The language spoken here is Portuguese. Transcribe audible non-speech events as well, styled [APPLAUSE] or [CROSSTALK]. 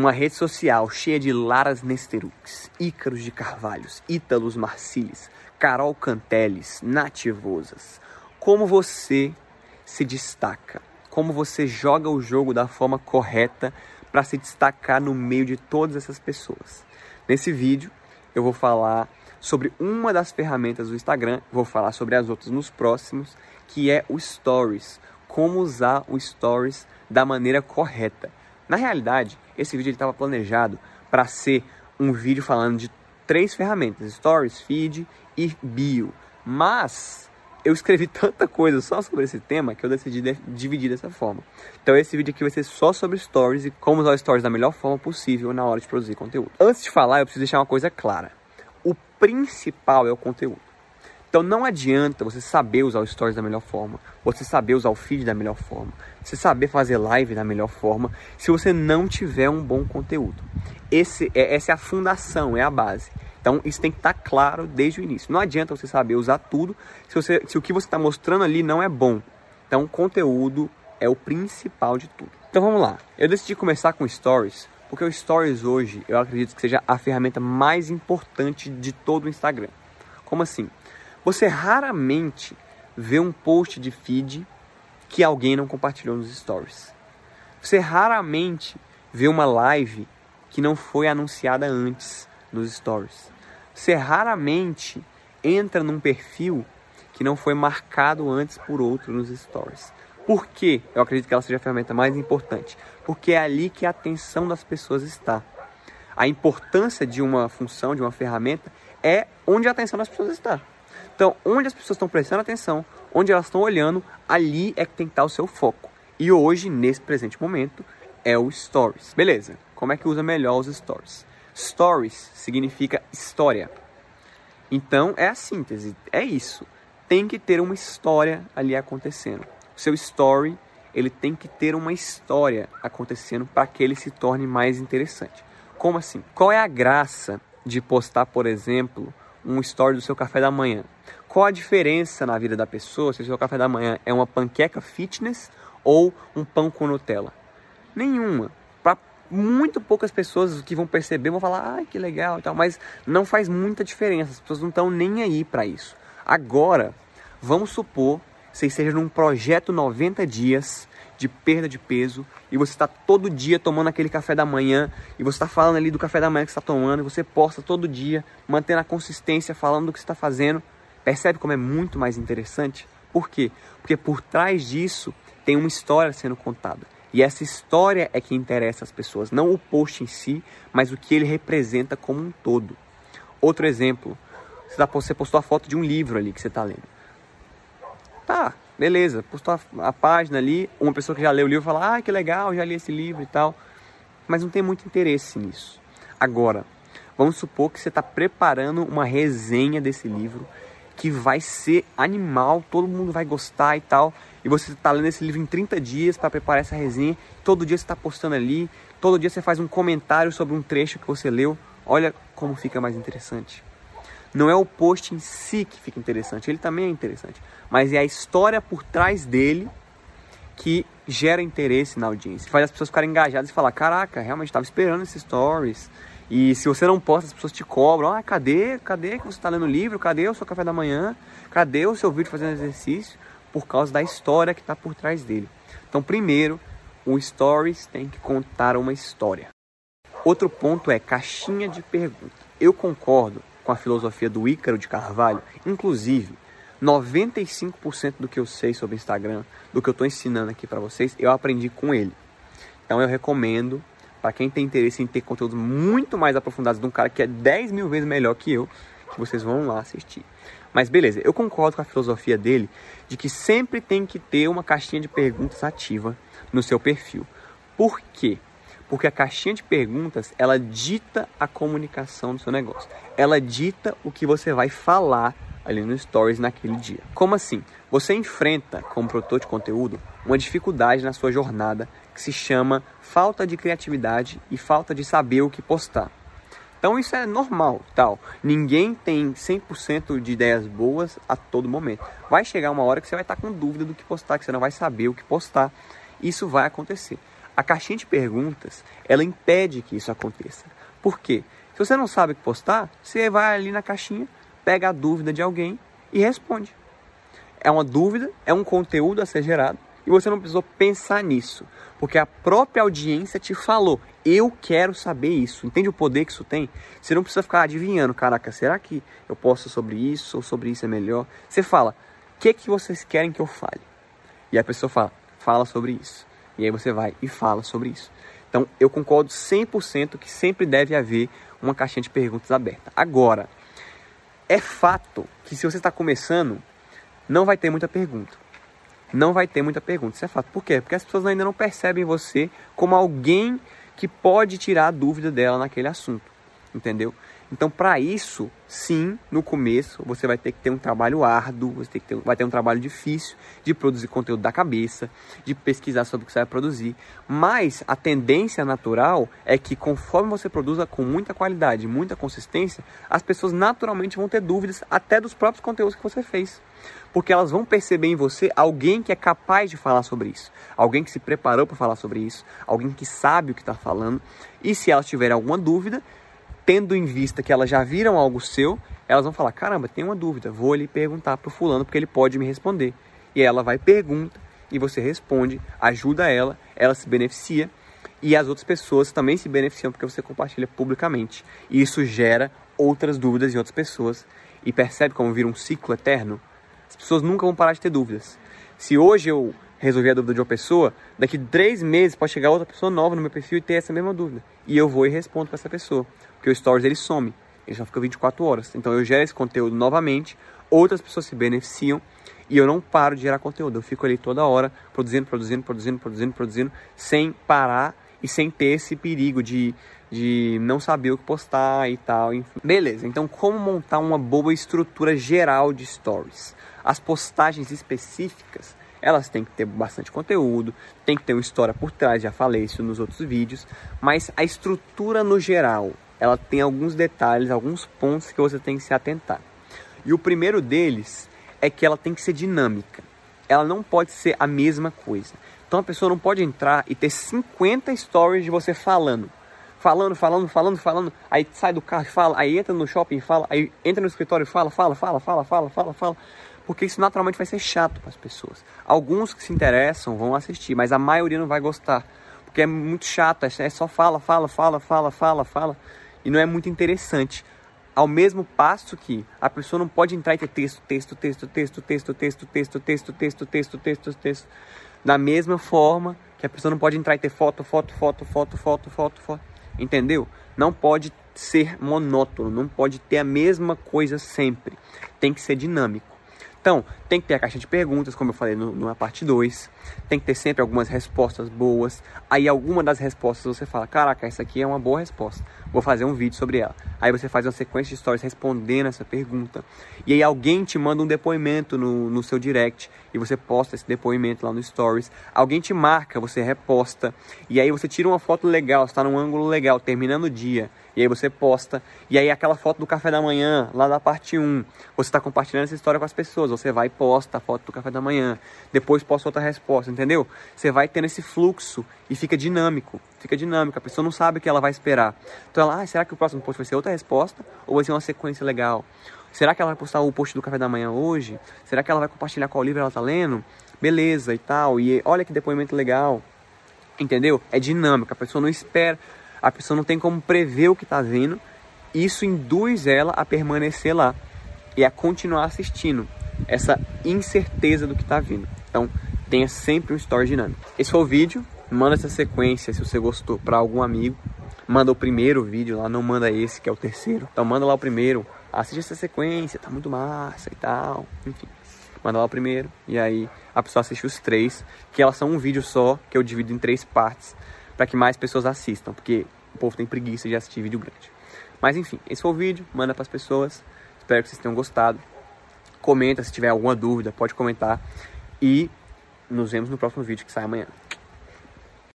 uma rede social cheia de Laras Nesterux, Ícaros de Carvalhos, Ítalos Marcilis, Carol Canteles, Nativosas. Como você se destaca? Como você joga o jogo da forma correta para se destacar no meio de todas essas pessoas? Nesse vídeo eu vou falar sobre uma das ferramentas do Instagram, vou falar sobre as outras nos próximos, que é o Stories. Como usar o Stories da maneira correta. Na realidade, esse vídeo estava planejado para ser um vídeo falando de três ferramentas: Stories, Feed e Bio. Mas eu escrevi [LAUGHS] tanta coisa só sobre esse tema que eu decidi de dividir dessa forma. Então esse vídeo aqui vai ser só sobre Stories e como usar Stories da melhor forma possível na hora de produzir conteúdo. Antes de falar, eu preciso deixar uma coisa clara. O principal é o conteúdo. Então não adianta você saber usar o Stories da melhor forma, você saber usar o feed da melhor forma, você saber fazer live da melhor forma, se você não tiver um bom conteúdo. Esse é, essa é a fundação, é a base. Então isso tem que estar claro desde o início. Não adianta você saber usar tudo se, você, se o que você está mostrando ali não é bom. Então conteúdo é o principal de tudo. Então vamos lá. Eu decidi começar com Stories porque o Stories hoje eu acredito que seja a ferramenta mais importante de todo o Instagram. Como assim? Você raramente vê um post de feed que alguém não compartilhou nos stories. Você raramente vê uma live que não foi anunciada antes nos stories. Você raramente entra num perfil que não foi marcado antes por outro nos stories. Por que eu acredito que ela seja a ferramenta mais importante? Porque é ali que a atenção das pessoas está. A importância de uma função, de uma ferramenta, é onde a atenção das pessoas está. Então, onde as pessoas estão prestando atenção, onde elas estão olhando, ali é que tem que estar o seu foco. E hoje, nesse presente momento, é o Stories. Beleza, como é que usa melhor os Stories? Stories significa história. Então, é a síntese, é isso. Tem que ter uma história ali acontecendo. O seu story, ele tem que ter uma história acontecendo para que ele se torne mais interessante. Como assim? Qual é a graça de postar, por exemplo, um story do seu café da manhã. Qual a diferença na vida da pessoa se o seu café da manhã é uma panqueca fitness ou um pão com Nutella? Nenhuma. Para muito poucas pessoas que vão perceber vão falar, ah, que legal e tal, mas não faz muita diferença. As pessoas não estão nem aí para isso. Agora, vamos supor que você esteja num projeto 90 dias de perda de peso e você está todo dia tomando aquele café da manhã e você está falando ali do café da manhã que está tomando e você posta todo dia, mantendo a consistência, falando do que está fazendo, percebe como é muito mais interessante? Por quê? Porque por trás disso tem uma história sendo contada. E essa história é que interessa as pessoas, não o post em si, mas o que ele representa como um todo. Outro exemplo, você postou a foto de um livro ali que você está lendo. Tá, beleza, postou a, página ali, uma pessoa que já leu o livro fala, ah, que legal, já li esse livro e tal, mas não tem muito interesse nisso. Agora, vamos supor que você está preparando uma resenha desse livro que vai ser animal, todo mundo vai gostar e tal, e você está lendo esse livro em 30 dias para preparar essa resenha, todo dia você está postando ali, todo dia você faz um comentário sobre um trecho que você leu, olha como fica mais interessante. Não é o post em si que fica interessante, ele também é interessante, mas é a história por trás dele que gera interesse na audiência, faz as pessoas ficarem engajadas e falar: caraca, realmente estava esperando esses stories. E se você não posta, as pessoas te cobram: ah, cadê? Cadê que você está lendo livro? Cadê o seu café da manhã? Cadê o seu vídeo fazendo exercício? Por causa da história que está por trás dele. Então, primeiro, o Stories tem que contar uma história. Outro ponto é caixinha de pergunta. Eu concordo com a filosofia do Ícaro de Carvalho. Inclusive, 95% do que eu sei sobre Instagram, do que eu estou ensinando aqui para vocês, eu aprendi com ele. Então eu recomendo para quem tem interesse em ter conteúdos muito mais aprofundados de um cara que é 10 mil vezes melhor que eu, que vocês vão lá assistir. Mas beleza, eu concordo com a filosofia dele de que sempre tem que ter uma caixinha de perguntas ativa no seu perfil. Por quê? Porque a caixinha de perguntas, ela dita a comunicação do seu negócio. Ela dita o que você vai falar ali no Stories naquele dia. Como assim? Você enfrenta, como produtor de conteúdo, uma dificuldade na sua jornada que se chama falta de criatividade e falta de saber o que postar. Então isso é normal, tal. Ninguém tem 100% de ideias boas a todo momento. Vai chegar uma hora que você vai estar com dúvida do que postar, que você não vai saber o que postar. Isso vai acontecer. A caixinha de perguntas, ela impede que isso aconteça. Por quê? Se você não sabe o que postar, você vai ali na caixinha, pega a dúvida de alguém e responde. É uma dúvida, é um conteúdo a ser gerado e você não precisou pensar nisso, porque a própria audiência te falou: eu quero saber isso. Entende o poder que isso tem? Você não precisa ficar adivinhando, caraca, será que eu posso sobre isso ou sobre isso é melhor? Você fala: o que, que vocês querem que eu fale? E a pessoa fala: fala sobre isso. E aí você vai e fala sobre isso. Então eu concordo 100% que sempre deve haver uma caixinha de perguntas aberta. Agora, é fato que se você está começando, não vai ter muita pergunta. Não vai ter muita pergunta. Isso é fato. Por quê? Porque as pessoas ainda não percebem você como alguém que pode tirar a dúvida dela naquele assunto. Entendeu? Então, para isso, sim, no começo você vai ter que ter um trabalho árduo, você ter vai ter um trabalho difícil de produzir conteúdo da cabeça, de pesquisar sobre o que você vai produzir. Mas a tendência natural é que conforme você produza com muita qualidade, muita consistência, as pessoas naturalmente vão ter dúvidas até dos próprios conteúdos que você fez. Porque elas vão perceber em você alguém que é capaz de falar sobre isso, alguém que se preparou para falar sobre isso, alguém que sabe o que está falando. E se elas tiverem alguma dúvida, tendo em vista que elas já viram algo seu, elas vão falar: caramba, tem uma dúvida, vou lhe perguntar para o fulano porque ele pode me responder. E ela vai pergunta e você responde, ajuda ela, ela se beneficia e as outras pessoas também se beneficiam porque você compartilha publicamente. E isso gera outras dúvidas em outras pessoas e percebe como vira um ciclo eterno. As pessoas nunca vão parar de ter dúvidas. Se hoje eu resolver a dúvida de uma pessoa, daqui três meses pode chegar outra pessoa nova no meu perfil e ter essa mesma dúvida. E eu vou e respondo para essa pessoa. Porque o Stories ele some, ele só fica 24 horas. Então eu gero esse conteúdo novamente, outras pessoas se beneficiam e eu não paro de gerar conteúdo. Eu fico ali toda hora produzindo, produzindo, produzindo, produzindo, produzindo, sem parar e sem ter esse perigo de, de não saber o que postar e tal. Enfim. Beleza, então como montar uma boa estrutura geral de stories? As postagens específicas elas têm que ter bastante conteúdo, tem que ter uma história por trás, já falei isso nos outros vídeos, mas a estrutura no geral, ela tem alguns detalhes, alguns pontos que você tem que se atentar. E o primeiro deles é que ela tem que ser dinâmica. Ela não pode ser a mesma coisa. Então a pessoa não pode entrar e ter 50 stories de você falando. Falando, falando, falando, falando. Aí sai do carro e fala, aí entra no shopping e fala, aí entra no escritório e fala, fala, fala, fala, fala, fala, fala porque isso naturalmente vai ser chato para as pessoas. Alguns que se interessam vão assistir, mas a maioria não vai gostar, porque é muito chato, é só fala, fala, fala, fala, fala, fala, e não é muito interessante. Ao mesmo passo que a pessoa não pode entrar e ter texto, texto, texto, texto, texto, texto, texto, texto, texto, texto, texto, texto, da mesma forma que a pessoa não pode entrar e ter foto, foto, foto, foto, foto, foto, foto, entendeu? Não pode ser monótono, não pode ter a mesma coisa sempre. Tem que ser dinâmico. Então, tem que ter a caixa de perguntas, como eu falei no, na parte 2. Tem que ter sempre algumas respostas boas. Aí, alguma das respostas você fala: Caraca, essa aqui é uma boa resposta. Vou fazer um vídeo sobre ela. Aí você faz uma sequência de stories respondendo essa pergunta. E aí, alguém te manda um depoimento no, no seu direct. E você posta esse depoimento lá no Stories. Alguém te marca, você reposta. E aí, você tira uma foto legal, está num ângulo legal, terminando o dia. E aí você posta. E aí aquela foto do café da manhã, lá da parte 1, você está compartilhando essa história com as pessoas. Você vai e posta a foto do café da manhã. Depois posta outra resposta, entendeu? Você vai tendo esse fluxo e fica dinâmico. Fica dinâmico. A pessoa não sabe o que ela vai esperar. Então ela, ah, será que o próximo post vai ser outra resposta? Ou vai ser uma sequência legal? Será que ela vai postar o post do café da manhã hoje? Será que ela vai compartilhar qual livro ela está lendo? Beleza e tal. E olha que depoimento legal. Entendeu? É dinâmico. A pessoa não espera a pessoa não tem como prever o que está vendo. Isso induz ela a permanecer lá e a continuar assistindo essa incerteza do que está vindo. Então, tenha sempre um story dinâmico. Esse foi o vídeo. Manda essa sequência se você gostou para algum amigo. Manda o primeiro vídeo lá, não manda esse que é o terceiro. Então manda lá o primeiro. Assiste essa sequência, tá muito massa e tal. Enfim, manda lá o primeiro e aí a pessoa assiste os três, que elas são um vídeo só que eu divido em três partes para que mais pessoas assistam, porque o povo tem preguiça de assistir vídeo grande. Mas enfim, esse foi o vídeo, manda para as pessoas. Espero que vocês tenham gostado. Comenta se tiver alguma dúvida, pode comentar e nos vemos no próximo vídeo que sai amanhã.